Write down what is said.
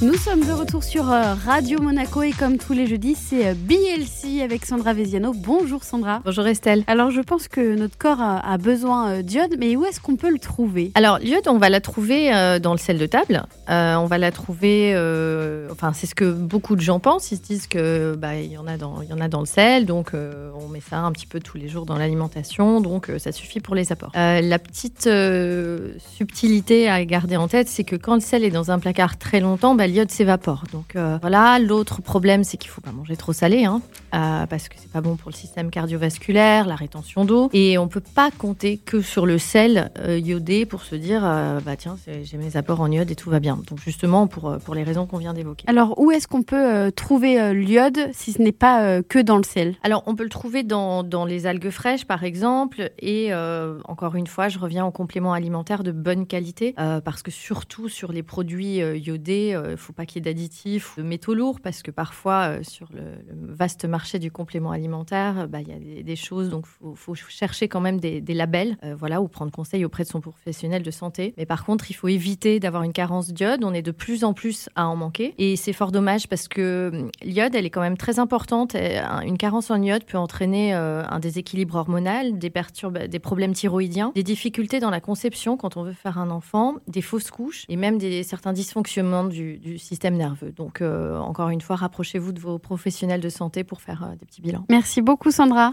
Nous sommes de retour sur euh, Radio Monaco et comme tous les jeudis, c'est euh, BLC avec Sandra Veziano. Bonjour Sandra. Bonjour Estelle. Alors je pense que notre corps a, besoin euh, d'iode, mais où est-ce qu'on peut le trouver? Alors l'iode, on va la trouver dans le sel de table. on va la trouver, enfin c'est ce que beaucoup de gens pensent. Ils se disent que bah, il y en a dans, il y en a dans le sel, donc on met ça un petit peu tous les jours dans l'alimentation, donc ça suffit pour les apports. la petite subtilité à garder en tête, c'est que quand le sel est dans un placard très longtemps, bah, l'iode s'évapore. Donc euh, voilà, l'autre problème, c'est qu'il faut pas manger trop salé, hein, euh, parce que c'est pas bon pour le système cardiovasculaire, la rétention d'eau. Et on peut pas compter que sur le sel euh, iodé pour se dire, bah tiens, j'ai mes apports en iode et tout va bien. Donc justement, pour, pour les raisons qu'on vient d'évoquer. Alors où est-ce qu'on peut trouver l'iode si ce n'est pas que dans le sel? Alors on peut le trouver dans, dans, les algues fraîches, par exemple, et encore une fois, je reviens en complément alimentaire de bonne qualité, parce que surtout sur les produits iodés, faut pas qu'il y ait d'additifs de métaux lourds, parce que parfois, euh, sur le, vaste marché du complément alimentaire, euh, bah, il y a des, choses, donc il faut, chercher quand même des, labels, euh, voilà, ou prendre conseil auprès de son professionnel de santé. Mais par contre, il faut éviter d'avoir une carence d'iode. On est de plus en plus à en manquer. Et c'est fort dommage parce que hum, l'iode, elle est quand même très importante. Une carence en iode peut entraîner un déséquilibre hormonal, des, des problèmes thyroïdiens, des difficultés dans la conception quand on veut faire un enfant, des fausses couches et même des, certains dysfonctionnements du, du système nerveux. Donc, euh, encore une fois, rapprochez-vous de vos professionnels de santé pour faire euh, des petits bilans. Merci beaucoup, Sandra.